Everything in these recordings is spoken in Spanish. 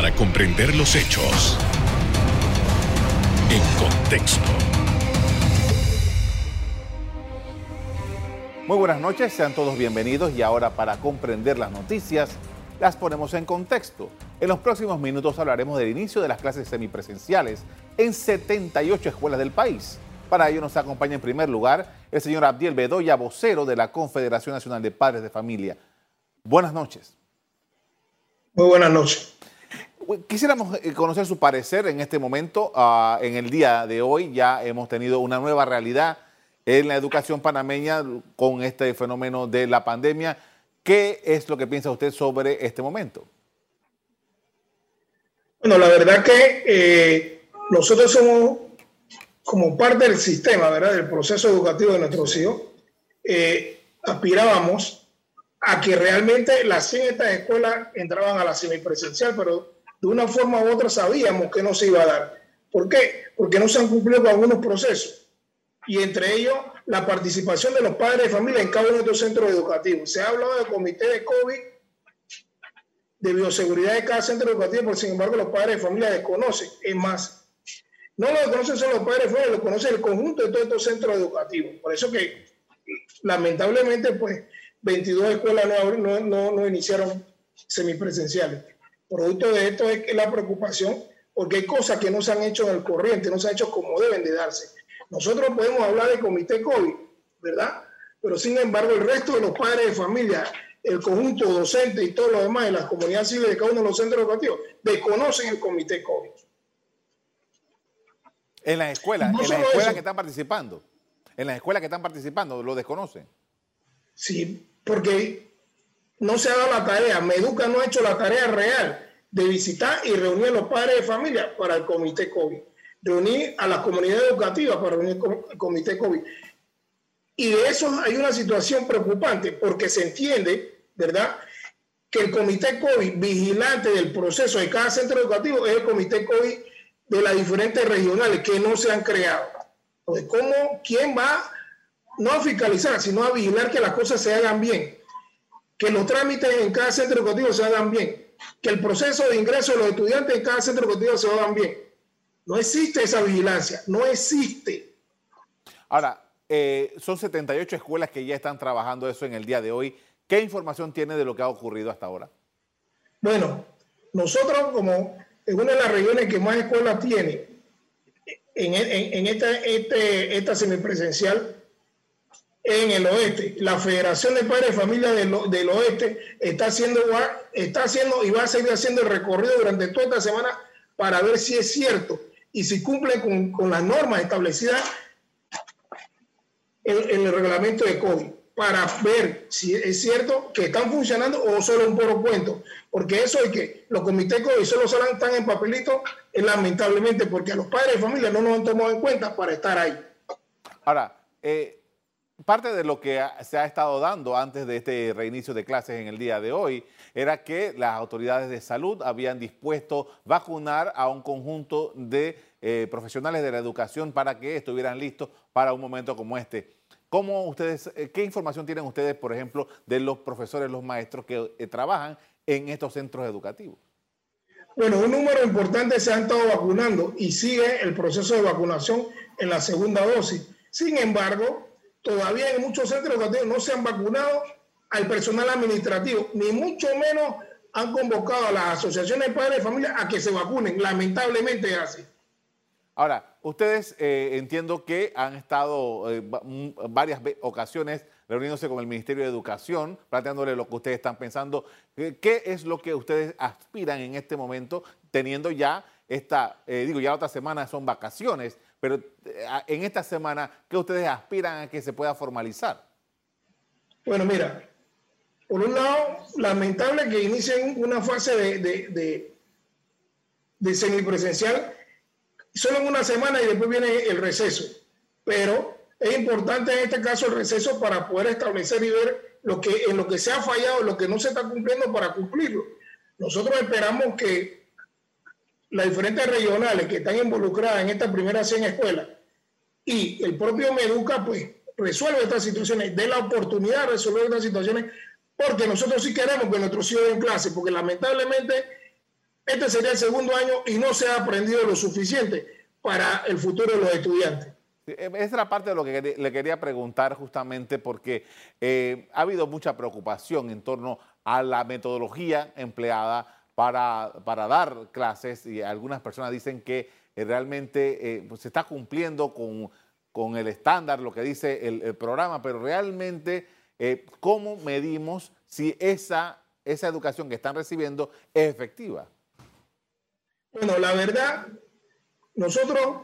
para comprender los hechos en contexto. Muy buenas noches, sean todos bienvenidos y ahora para comprender las noticias las ponemos en contexto. En los próximos minutos hablaremos del inicio de las clases semipresenciales en 78 escuelas del país. Para ello nos acompaña en primer lugar el señor Abdiel Bedoya, vocero de la Confederación Nacional de Padres de Familia. Buenas noches. Muy buenas noches. Quisiéramos eh, conocer su parecer en este momento. Ah, en el día de hoy ya hemos tenido una nueva realidad en la educación panameña con este fenómeno de la pandemia. ¿Qué es lo que piensa usted sobre este momento? Bueno, la verdad que eh, nosotros somos como parte del sistema, ¿verdad? Del proceso educativo de nuestros hijos, eh, aspirábamos a que realmente las 100 estas escuelas entraban a la semipresencial, pero de una forma u otra sabíamos que no se iba a dar. ¿Por qué? Porque no se han cumplido con algunos procesos. Y entre ellos, la participación de los padres de familia en cada uno de estos centros educativos. Se ha hablado del comité de COVID, de bioseguridad de cada centro educativo, pero sin embargo los padres de familia desconocen. Es más, no lo desconocen solo los padres de familia, lo conocen el conjunto de todos estos centros educativos. Por eso que, lamentablemente, pues 22 escuelas no, iniciaron semipresenciales. Producto de esto es la preocupación, porque hay cosas que no se han hecho en el corriente, no se han hecho como deben de darse. Nosotros podemos hablar de comité COVID, ¿verdad? Pero sin embargo, el resto de los padres de familia, el conjunto docente y todo lo demás de las comunidades civiles de cada uno de los centros educativos desconocen el comité COVID. En las escuelas, en las escuelas que están participando, en las escuelas que están participando, lo desconocen. Sí, porque no se ha dado la tarea, Meduca no ha hecho la tarea real de visitar y reunir a los padres de familia para el comité COVID, reunir a las comunidades educativas para reunir el comité COVID. Y de eso hay una situación preocupante porque se entiende, ¿verdad?, que el comité COVID vigilante del proceso de cada centro educativo es el comité COVID de las diferentes regionales que no se han creado. Entonces, ¿cómo, quién va no a fiscalizar, sino a vigilar que las cosas se hagan bien? Que los trámites en cada centro educativo se hagan bien, que el proceso de ingreso de los estudiantes en cada centro educativo se hagan bien. No existe esa vigilancia, no existe. Ahora, eh, son 78 escuelas que ya están trabajando eso en el día de hoy. ¿Qué información tiene de lo que ha ocurrido hasta ahora? Bueno, nosotros como en una de las regiones que más escuelas tiene en, esta, este, esta semipresencial en el oeste. La Federación de Padres de Familia del, Oeste está haciendo, está haciendo y va a seguir haciendo el recorrido durante toda esta semana para ver si es cierto y si cumple con, con las normas establecidas en, el reglamento de COVID para ver si es cierto que están funcionando o solo un puro cuento. Porque eso es que los comités COVID solo están en papelito, es lamentablemente porque a los padres de familia no nos han tomado en cuenta para estar ahí. Ahora, eh, parte de lo que se ha estado dando antes de este reinicio de clases en el día de hoy era que las autoridades de salud habían dispuesto vacunar a un conjunto de eh, profesionales de la educación para que estuvieran listos para un momento como este. ¿Cómo ustedes, eh, ¿Qué información tienen ustedes, por ejemplo, de los profesores, los maestros que eh, trabajan en estos centros educativos? Bueno, un número importante se han estado vacunando y sigue el proceso de vacunación en la segunda dosis. Sin embargo, todavía en muchos centros educativos no se han vacunado al personal administrativo, ni mucho menos han convocado a las asociaciones de padres de familia a que se vacunen. Lamentablemente es así. Ahora, ustedes eh, entiendo que han estado eh, varias ocasiones reuniéndose con el Ministerio de Educación, planteándole lo que ustedes están pensando. ¿Qué es lo que ustedes aspiran en este momento, teniendo ya esta, eh, digo, ya otra semana son vacaciones, pero eh, en esta semana, ¿qué ustedes aspiran a que se pueda formalizar? Bueno, mira, por un lado, lamentable que inicien una fase de, de, de, semipresencial solo en una semana y después viene el receso. Pero es importante en este caso el receso para poder establecer y ver lo que, en lo que se ha fallado, lo que no se está cumpliendo para cumplirlo. Nosotros esperamos que las diferentes regionales que están involucradas en esta primera 100 escuelas y el propio Meduca, pues resuelve estas situaciones, dé la oportunidad de resolver estas situaciones, porque nosotros sí queremos que nuestros hijos en clase, porque lamentablemente este sería el segundo año y no se ha aprendido lo suficiente para el futuro de los estudiantes. Esa es la parte de lo que le quería preguntar justamente porque eh, ha habido mucha preocupación en torno a la metodología empleada para, dar clases y algunas personas dicen que eh, realmente eh, pues, se está cumpliendo con, con, el estándar, lo que dice el, programa, pero realmente cómo medimos si esa, esa educación que están recibiendo es efectiva. Bueno, la verdad, nosotros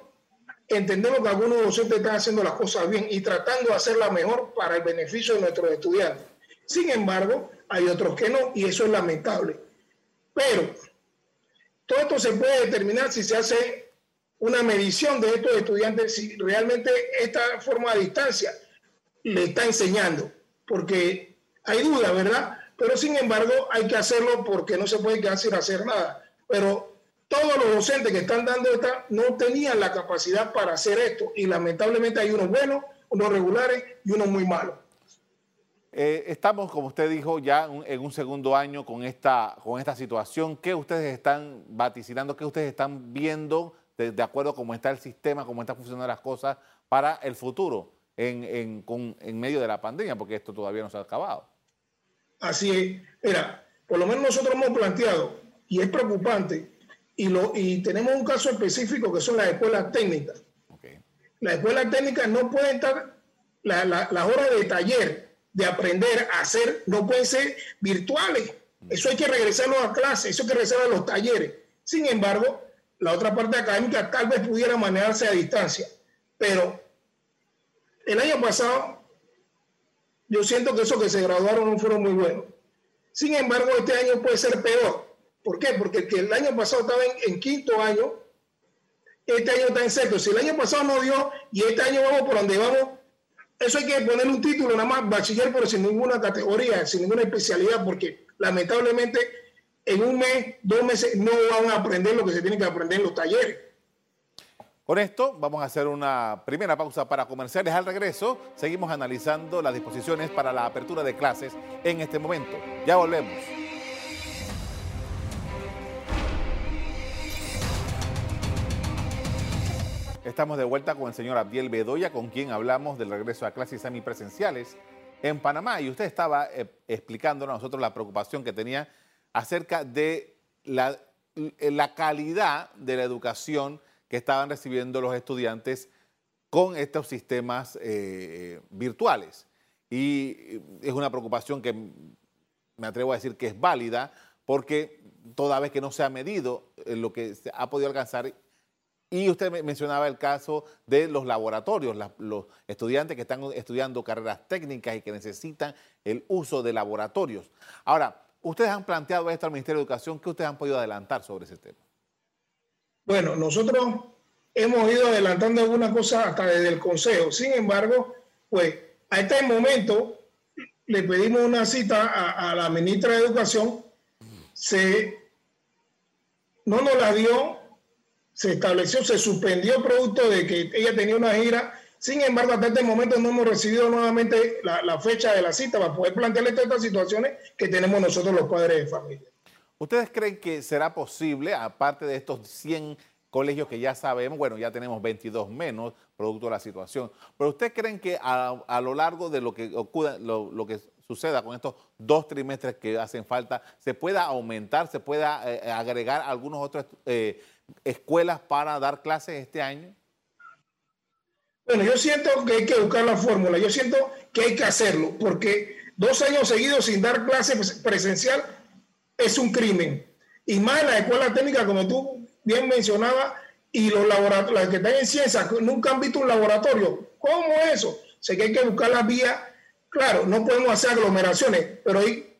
entendemos que algunos docentes están haciendo las cosas bien y tratando de hacerlas mejor para el beneficio de nuestros estudiantes. Sin embargo, hay otros que no y eso es lamentable. Pero todo esto se puede determinar si se hace una medición de estos estudiantes, si realmente esta forma de distancia le está enseñando, porque hay duda, ¿verdad? Pero sin embargo hay que hacerlo porque no se puede quedar sin hacer nada. Pero todos los docentes que están dando esta no tenían la capacidad para hacer esto y lamentablemente hay unos buenos, unos regulares y unos muy malos. Eh, estamos, como usted dijo, ya en un segundo año con esta, con esta situación. ¿Qué ustedes están vaticinando? ¿Qué ustedes están viendo de, acuerdo a cómo está el sistema, cómo están funcionando las cosas para el futuro en, en medio de la pandemia? Porque esto todavía no se ha acabado. Así es. Mira, por lo menos nosotros hemos planteado, y es preocupante, y, lo, y tenemos un caso específico que son las escuelas técnicas. Las escuelas técnicas no pueden estar, las horas de taller, de aprender a hacer, no pueden ser virtuales. Eso hay que regresarlo a clase, eso hay que regresar a los talleres. Sin embargo, la otra parte académica tal vez pudiera manejarse a distancia. Pero el año pasado, yo siento que esos que se graduaron no fueron muy buenos. Sin embargo, este año puede ser peor. ¿Por qué? Porque el que el año pasado estaba en, quinto año, este año está en sexto. Si el año pasado no dio y este año vamos por donde vamos, eso hay que ponerle un título, nada más bachiller, pero sin ninguna categoría, sin ninguna especialidad, porque lamentablemente en un mes, dos meses, no van a aprender lo que se tiene que aprender en los talleres. Con esto vamos a hacer una primera pausa para comerciales. Al regreso seguimos analizando las disposiciones para la apertura de clases en este momento. Ya volvemos. Estamos de vuelta con el señor Abdiel Bedoya, con quien hablamos del regreso a clases semipresenciales en Panamá. Y usted estaba eh, explicándonos a nosotros la preocupación que tenía acerca de la, la calidad de la educación que estaban recibiendo los estudiantes con estos sistemas eh, virtuales. Y es una preocupación que me atrevo a decir que es válida porque toda vez que no se ha medido eh, lo que se ha podido alcanzar y usted mencionaba el caso de los laboratorios, los estudiantes que están estudiando carreras técnicas y que necesitan el uso de laboratorios. Ahora, ustedes han planteado esto al Ministerio de Educación, ¿qué ustedes han podido adelantar sobre ese tema? Bueno, nosotros hemos ido adelantando algunas cosas hasta desde el Consejo. Sin embargo, pues a este momento le pedimos una cita a, a la ministra de Educación, se no nos la dio se estableció, se suspendió producto de que ella tenía una gira. Sin embargo, hasta este momento no hemos recibido nuevamente la, fecha de la cita para poder plantearle todas estas situaciones que tenemos nosotros los padres de familia. ¿Ustedes creen que será posible, aparte de estos 100 colegios que ya sabemos, bueno, ya tenemos 22 menos producto de la situación, pero ustedes creen que a, lo largo de lo que ocurra, lo, que suceda con estos dos trimestres que hacen falta, se pueda aumentar, se pueda eh, agregar algunos otros... Eh, escuelas para dar clases este año? Bueno, yo siento que hay que buscar la fórmula, yo siento que hay que hacerlo, porque dos años seguidos sin dar clases presencial es un crimen. Y más la escuela técnica, como tú bien mencionabas, y los laboratorios, que están en ciencia, nunca han visto un laboratorio. ¿Cómo eso? Sé que hay que buscar la vía. Claro, no podemos hacer aglomeraciones, pero hay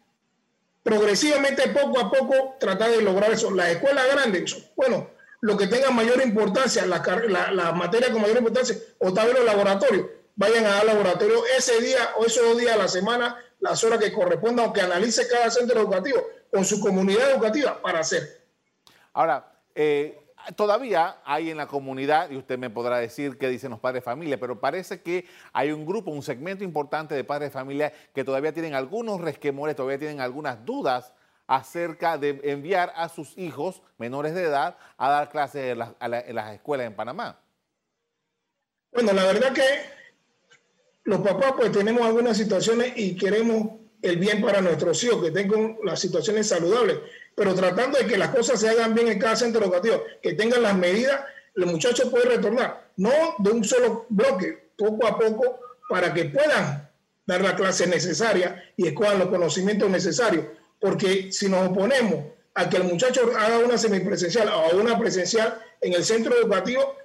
progresivamente, poco a poco, tratar de lograr eso. Las escuelas grandes, bueno, lo que tenga mayor importancia, la, la, materia con mayor importancia, o tal vez los laboratorios, vayan a dar laboratorio ese día o esos dos días a la semana, las horas que correspondan, o que analice cada centro educativo con su comunidad educativa para hacer. Ahora, eh, todavía hay en la comunidad, y usted me podrá decir qué dicen los padres de familia, pero parece que hay un grupo, un segmento importante de padres de familia que todavía tienen algunos resquemores, todavía tienen algunas dudas acerca de enviar a sus hijos menores de edad a dar clases en las, escuelas en Panamá? Bueno, la verdad que los papás pues tenemos algunas situaciones y queremos el bien para nuestros hijos, que tengan las situaciones saludables, pero tratando de que las cosas se hagan bien en cada centro educativo, que tengan las medidas, los muchachos pueden retornar, no de un solo bloque, poco a poco, para que puedan dar la clase necesaria y escojan los conocimientos necesarios, porque si nos oponemos a que el muchacho haga una semipresencial o una presencial en el centro educativo,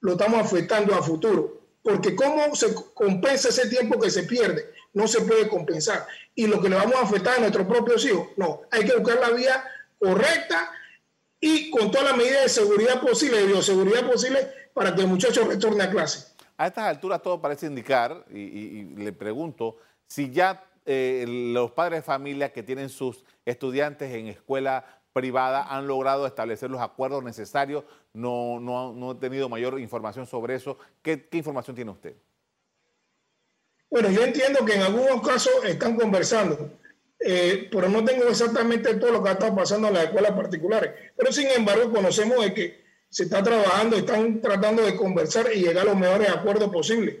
lo estamos afectando a futuro. Porque ¿cómo se compensa ese tiempo que se pierde? No se puede compensar. Y lo que le vamos a afectar a nuestros propios hijos, no. Hay que buscar la vía correcta y con todas las medidas de seguridad posible, de bioseguridad posible, para que el muchacho retorne a clase. A estas alturas todo parece indicar, y, le pregunto, si ya eh, los padres de familia que tienen sus estudiantes en escuela privada han logrado establecer los acuerdos necesarios. No, no, he tenido mayor información sobre eso. ¿Qué, información tiene usted? Bueno, yo entiendo que en algunos casos están conversando, eh, pero no tengo exactamente todo lo que ha estado pasando en las escuelas particulares. Pero sin embargo, conocemos de que se está trabajando, están tratando de conversar y llegar a los mejores acuerdos posibles.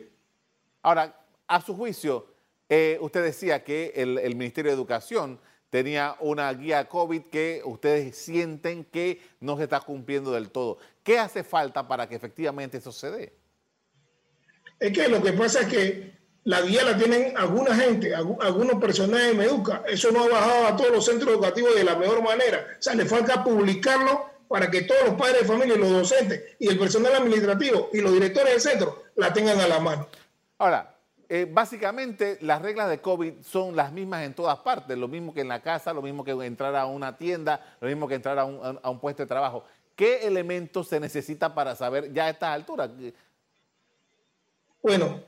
Ahora, a su juicio, eh, usted decía que el, el Ministerio de Educación tenía una guía COVID que ustedes sienten que no se está cumpliendo del todo. ¿Qué hace falta para que efectivamente eso se dé? Es que lo que pasa es que la guía la tienen alguna gente, algunos personajes de Meduca. Eso no ha bajado a todos los centros educativos de la mejor manera. O sea, le falta publicarlo para que todos los padres de familia, los docentes y el personal administrativo y los directores del centro la tengan a la mano. Ahora, eh, básicamente las reglas de COVID son las mismas en todas partes, lo mismo que en la casa, lo mismo que entrar a una tienda, lo mismo que entrar a un, puesto de trabajo. ¿Qué elementos se necesita para saber ya a estas alturas? Bueno,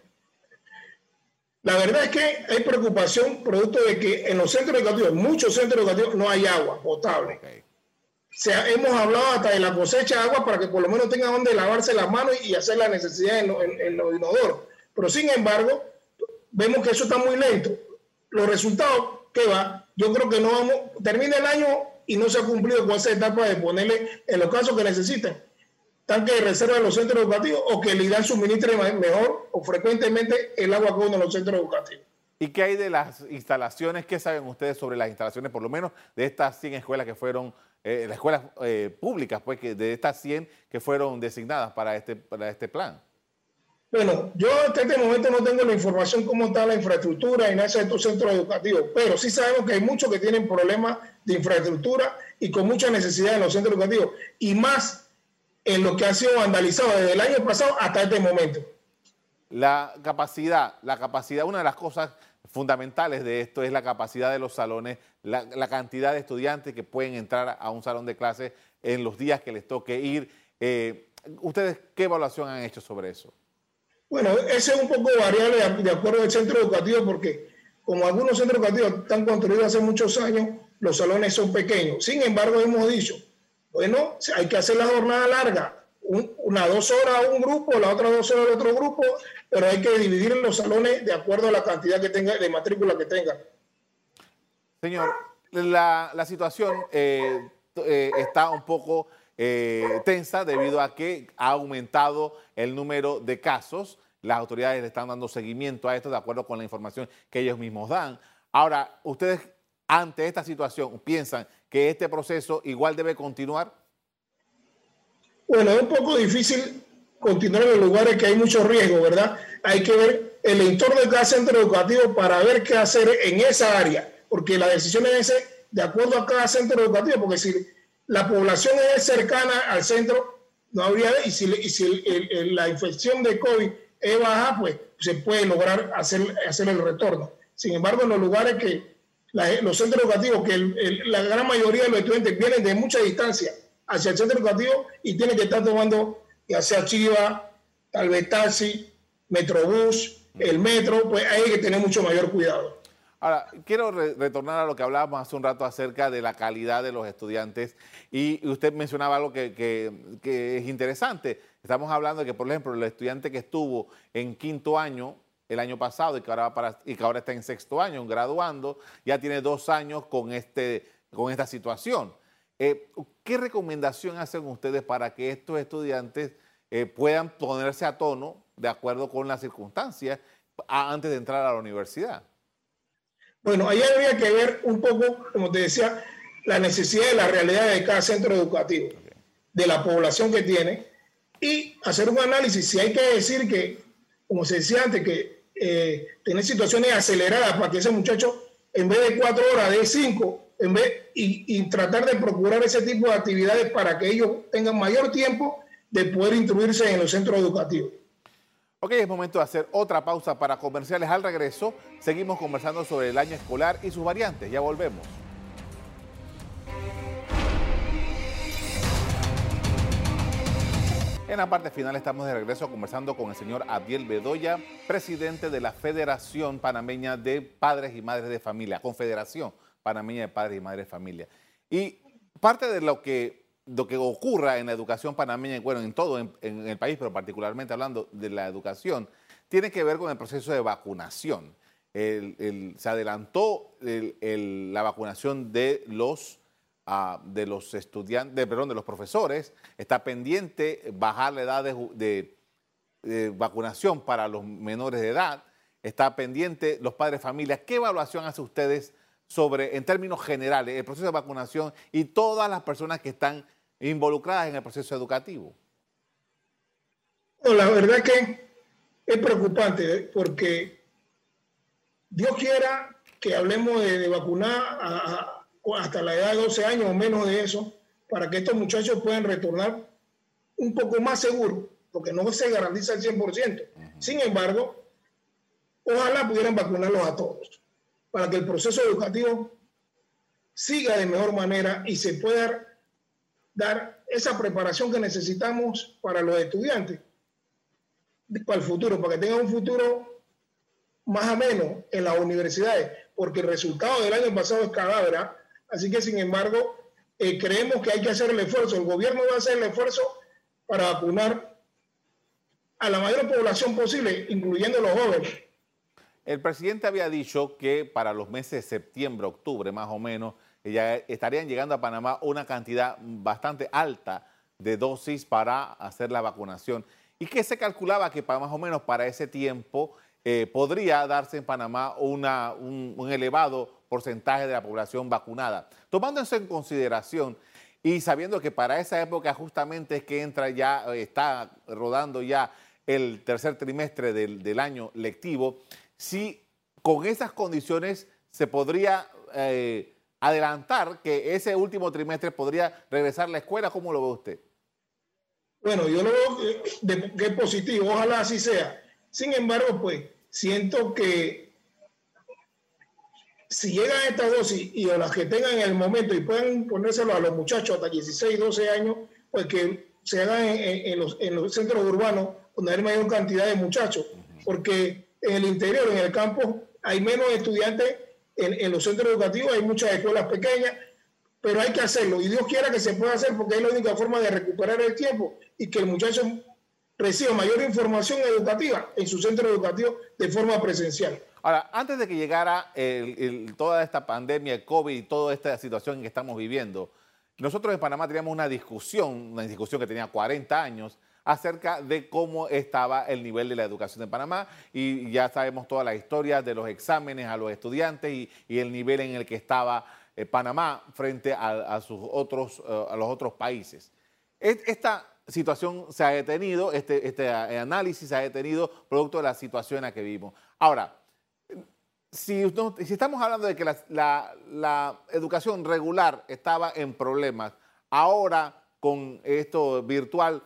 la verdad es que hay preocupación producto de que en los centros educativos, en muchos centros educativos, no hay agua potable. O sea, hemos hablado hasta de la cosecha de agua para que por lo menos tengan donde lavarse las manos y hacer la necesidad en, en los inodoros. Pero sin embargo, vemos que eso está muy lento. Los resultados que va, yo creo que no vamos, termina el año y no se ha cumplido con esa etapa de ponerle en los casos que necesitan tanque de reserva en los centros educativos o que el IDAN suministre mejor o frecuentemente el agua que uno en los centros educativos. ¿Y qué hay de las instalaciones? ¿Qué saben ustedes sobre las instalaciones, por lo menos de estas 100 escuelas que fueron, eh, las escuelas eh, públicas, pues que de estas 100 que fueron designadas para este, para este plan? Bueno, yo hasta este momento no tengo la información cómo está la infraestructura en estos centros educativos, pero sí sabemos que hay muchos que tienen problemas de infraestructura y con mucha necesidad en los centros educativos, y más en lo que ha sido vandalizado desde el año pasado hasta este momento. La capacidad, la capacidad, una de las cosas fundamentales de esto es la capacidad de los salones, la, cantidad de estudiantes que pueden entrar a un salón de clase en los días que les toque ir. Eh, ¿Ustedes qué evaluación han hecho sobre eso? Bueno, ese es un poco variable de acuerdo al centro educativo porque como algunos centros educativos están construidos hace muchos años, los salones son pequeños. Sin embargo, hemos dicho, bueno, hay que hacer la jornada larga, una dos horas a un grupo, la otra dos horas al otro grupo, pero hay que dividir los salones de acuerdo a la cantidad que tenga, de matrícula que tenga. Señor, la, situación eh, eh, está un poco eh, tensa debido a que ha aumentado el número de casos. Las autoridades le están dando seguimiento a esto de acuerdo con la información que ellos mismos dan. Ahora, ¿ustedes ante esta situación piensan que este proceso igual debe continuar? Bueno, es un poco difícil continuar en lugares que hay mucho riesgo, ¿verdad? Hay que ver el entorno de cada centro educativo para ver qué hacer en esa área, porque la decisión es de acuerdo a cada centro educativo, porque si la población es cercana al centro, no habría, y si, y si la infección de COVID es baja, pues se puede lograr hacer, el retorno. Sin embargo, en los lugares que los centros educativos, que la gran mayoría de los estudiantes vienen de mucha distancia hacia el centro educativo y tienen que estar tomando ya sea Chiva, tal vez taxi, Metrobús, el metro, pues hay que tener mucho mayor cuidado. Ahora, quiero retornar a lo que hablábamos hace un rato acerca de la calidad de los estudiantes y usted mencionaba algo que, es interesante. Estamos hablando de que, por ejemplo, el estudiante que estuvo en quinto año el año pasado y que ahora, está en sexto año, graduando, ya tiene dos años con este esta situación. Eh, ¿Qué recomendación hacen ustedes para que estos estudiantes eh, puedan ponerse a tono de acuerdo con las circunstancias antes de entrar a la universidad? Bueno, ahí habría que ver un poco, como te decía, la necesidad de la realidad de cada centro educativo, de la población que tiene, y hacer un análisis. Si hay que decir que, como se decía antes, que eh, tener situaciones aceleradas para que ese muchacho, en vez de cuatro horas, de cinco, en vez, y, tratar de procurar ese tipo de actividades para que ellos tengan mayor tiempo de poder instruirse en los centros educativos. Ok, es momento de hacer otra pausa para comerciales. Al regreso, seguimos conversando sobre el año escolar y sus variantes. Ya volvemos. En la parte final estamos de regreso conversando con el señor Abdiel Bedoya, presidente de la Federación Panameña de Padres y Madres de Familia, Confederación Panameña de Padres y Madres de Familia. Y parte de lo que, lo que ocurra en la educación panameña, bueno, en todo en, el país, pero particularmente hablando de la educación, tiene que ver con el proceso de vacunación. se adelantó la vacunación de los de los estudiantes, perdón, de los profesores, está pendiente bajar la edad de, vacunación para los menores de edad, está pendiente los padres de familia. ¿Qué evaluación hace ustedes sobre, en términos generales, el proceso de vacunación y todas las personas que están involucradas en el proceso educativo? la verdad que es preocupante ¿eh? porque Dios quiera que hablemos de, vacunar a hasta la edad de 12 años o menos de eso, para que estos muchachos puedan retornar un poco más seguros, porque no se garantiza el 100%. Sin embargo, ojalá pudieran vacunarlos a todos, para que el proceso educativo siga de mejor manera y se pueda dar esa preparación que necesitamos para los estudiantes, para el futuro, para que tengan un futuro más ameno en las universidades, porque el resultado del año pasado es cadáver. Así que, sin embargo, eh, creemos que hay que hacer el esfuerzo. El gobierno va a hacer el esfuerzo para vacunar a la mayor población posible, incluyendo los jóvenes. El presidente había dicho que para los meses de septiembre, octubre más o menos, ya estarían llegando a Panamá una cantidad bastante alta de dosis para hacer la vacunación y que se calculaba que para más o menos para ese tiempo eh, podría darse en Panamá un elevado porcentaje de la población vacunada. Tomando eso en consideración y sabiendo que para esa época justamente es que entra ya, eh, está rodando ya el tercer trimestre del, año lectivo, si con esas condiciones se podría eh, adelantar que ese último trimestre podría regresar a la escuela, ¿cómo lo ve usted? Bueno, yo lo veo que es positivo, ojalá así sea. Sin embargo, pues siento que si llegan a esta dosis y o las que tengan en el momento y pueden ponérselo a los muchachos hasta 16, 12 años, pues que se hagan en, los, centros urbanos donde hay mayor cantidad de muchachos, porque en el interior, en el campo, hay menos estudiantes en, los centros educativos, hay muchas escuelas pequeñas, pero hay que hacerlo y Dios quiera que se pueda hacer porque es la única forma de recuperar el tiempo y que el muchacho reciba mayor información educativa en su centro educativo de forma presencial. Ahora, antes de que llegara toda esta pandemia, el COVID y toda esta situación en que estamos viviendo, nosotros en Panamá teníamos una discusión, una discusión que tenía 40 años, acerca de cómo estaba el nivel de la educación en Panamá y ya sabemos toda la historia de los exámenes a los estudiantes y, el nivel en el que estaba eh, Panamá frente a, sus otros, eh, a los otros países. Esta situación se ha detenido, este, este análisis se ha detenido producto de la situación en la que vivimos. Ahora, si, estamos hablando de que la, educación regular estaba en problemas, ahora con esto virtual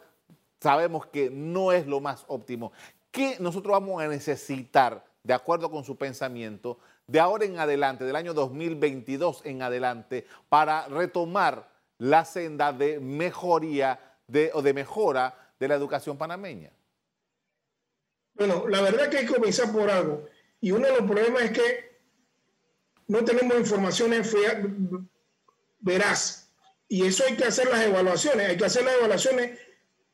sabemos que no es lo más óptimo. ¿Qué nosotros vamos a necesitar, de acuerdo con su pensamiento, de ahora en adelante, del año 2022 en adelante, para retomar la senda de mejoría o de mejora de la educación panameña? Bueno, la verdad que hay que comenzar por algo. Y uno de los problemas es que no tenemos informaciones veraz. Y eso hay que hacer las evaluaciones. Hay que hacer las evaluaciones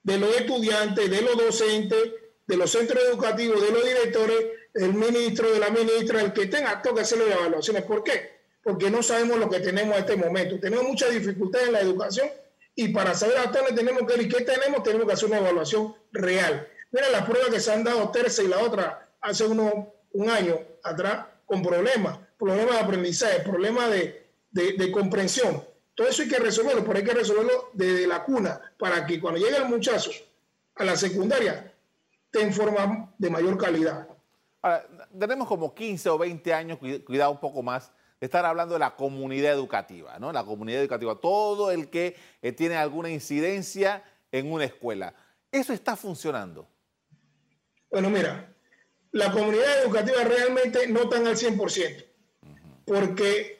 de los estudiantes, de los docentes, de los centros educativos, de los directores, del ministro, de la ministra, el que tenga, que hacer las evaluaciones. ¿Por qué? porque no sabemos lo que tenemos en este momento. Tenemos mucha dificultad en la educación y para saber hasta dónde tenemos que ir y qué tenemos, tenemos que hacer una evaluación real. Mira las pruebas que se han dado tercera y la otra hace uno, un año atrás con problemas, problemas de aprendizaje, problemas de, de, comprensión. Todo eso hay que resolverlo, pero hay que resolverlo desde la cuna para que cuando llegue el muchacho a la secundaria te informa de mayor calidad. Ahora, tenemos como 15 o 20 años, cuidado un poco más, de estar hablando de la comunidad educativa, ¿no? La comunidad educativa, todo el que eh, tiene alguna incidencia en una escuela. ¿Eso está funcionando? Bueno, mira, la comunidad educativa realmente no están al 100%, porque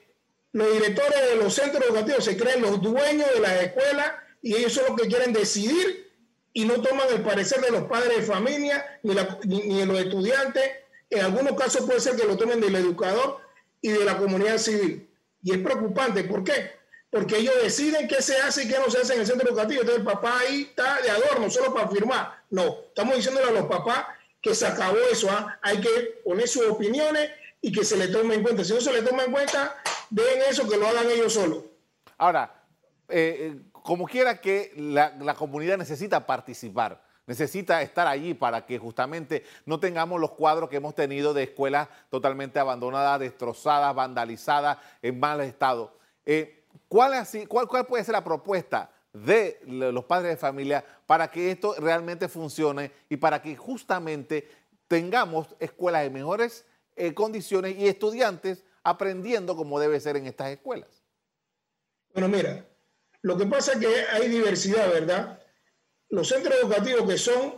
los directores de los centros educativos se creen los dueños de las escuelas y ellos son los que quieren decidir y no toman el parecer de los padres de familia ni, ni de los estudiantes. En algunos casos puede ser que lo tomen del educador y de la comunidad civil. Y es preocupante, ¿por qué? Porque ellos deciden qué se hace y qué no se hace en el centro educativo. Entonces el papá ahí está de adorno, solo para firmar. No, estamos diciéndole a los papás que se acabó eso. ¿ah? Hay que poner sus opiniones y que se le tome en cuenta. Si no se le toma en cuenta, den eso, que lo hagan ellos solos. Ahora, eh, eh, como quiera que la, comunidad necesita participar necesita estar allí para que justamente no tengamos los cuadros que hemos tenido de escuelas totalmente abandonadas, destrozadas, vandalizadas, en mal estado. Eh, ¿cuál, así, cuál, ¿Cuál puede ser la propuesta de los padres de familia para que esto realmente funcione y para que justamente tengamos escuelas de mejores condiciones y estudiantes aprendiendo como debe ser en estas escuelas? Bueno, mira, lo que pasa es que hay diversidad, ¿verdad? los centros educativos que son,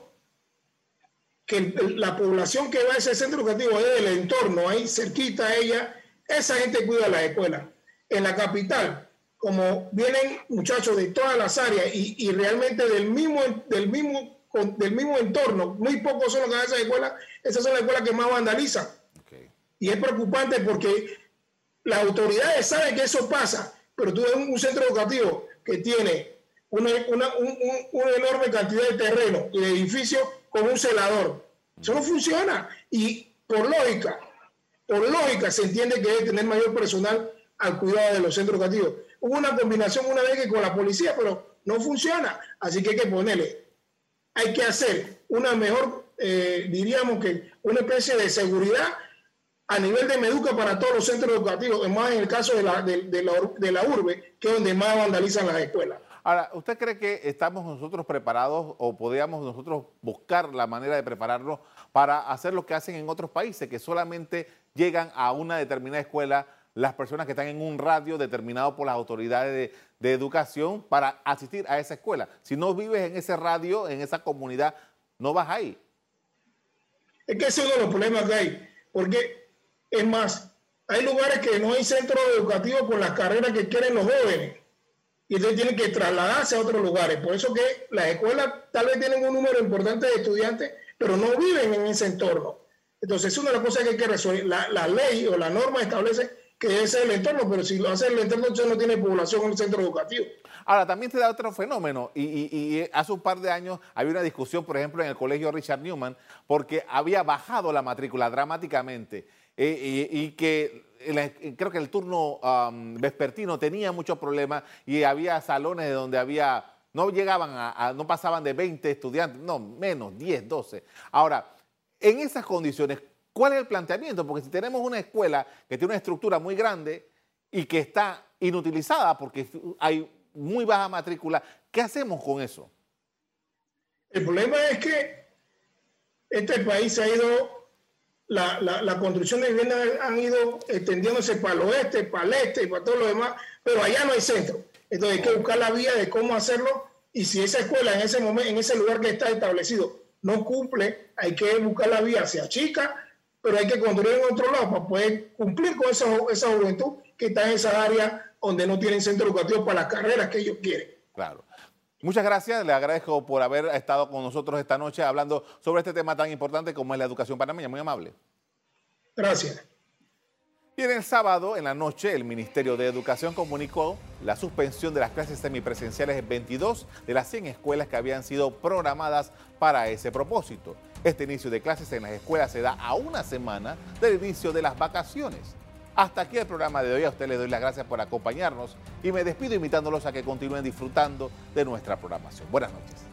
que la población que va a ese centro educativo es del entorno, ahí cerquita a ella, esa gente cuida la escuela. En la capital, como vienen muchachos de todas las áreas y, realmente del mismo, del, mismo, del mismo entorno, muy pocos son los que van a esa escuela, esas son las escuelas que más vandalizan. Y es preocupante porque las autoridades saben que eso pasa, pero tú ves un centro educativo que tiene una, enorme cantidad de terreno y de edificios con un celador. Eso no funciona. Y por lógica, por lógica se entiende que debe tener mayor personal al cuidado de los centros educativos. Hubo una combinación una vez que con la policía, pero no funciona. Así que hay que ponerle, hay que hacer una mejor, eh, diríamos que una especie de seguridad a nivel de Meduca para todos los centros educativos, más en el caso de la, de, la, de la urbe, que es donde más vandalizan las escuelas. Ahora, ¿usted cree que estamos nosotros preparados o podríamos nosotros buscar la manera de prepararnos para hacer lo que hacen en otros países, que solamente llegan a una determinada escuela las personas que están en un radio determinado por las autoridades de, educación para asistir a esa escuela? Si no vives en ese radio, en esa comunidad, no vas ahí. Es que ese es uno de los problemas que hay, porque es más, hay lugares que no hay centros educativos con las carreras que quieren los jóvenes y entonces tienen que trasladarse a otros lugares. Por eso que las escuelas tal vez tienen un número importante de estudiantes, pero no viven en ese entorno. Entonces es una de las cosas que hay que resolver. La, ley o la norma establece que ese es el entorno, pero si lo hace el entorno, entonces no tiene población en el centro educativo. Ahora, también se da otro fenómeno, y, hace un par de años había una discusión, por ejemplo, en el colegio Richard Newman, porque había bajado la matrícula dramáticamente eh, y que creo que el turno vespertino tenía muchos problemas y había salones donde había, no llegaban a, no pasaban de 20 estudiantes, no, menos, 10, 12. Ahora, en esas condiciones, ¿cuál es el planteamiento? Porque si tenemos una escuela que tiene una estructura muy grande y que está inutilizada porque hay muy baja matrícula, ¿qué hacemos con eso? El problema es que este país ha ido la, construcción de viviendas han ido extendiéndose para el oeste, para el este y para todo lo demás, pero allá no hay centro. Entonces hay que buscar la vía de cómo hacerlo y si esa escuela en ese momento, en ese lugar que está establecido no cumple, hay que buscar la vía hacia chica, pero hay que construir en otro lado para poder cumplir con esa, esa juventud que está en esa área donde no tienen centro educativo para las carreras que ellos quieren. Claro. Muchas gracias, le agradezco por haber estado con nosotros esta noche hablando sobre este tema tan importante como es la educación panameña. Muy amable. Gracias. Y en el sábado, en la noche, el Ministerio de Educación comunicó la suspensión de las clases semipresenciales en 22 de las 100 escuelas que habían sido programadas para ese propósito. Este inicio de clases en las escuelas se da a una semana del inicio de las vacaciones. Hasta aquí el programa de hoy. A usted le doy las gracias por acompañarnos y me despido invitándolos a que continúen disfrutando de nuestra programación. Buenas noches.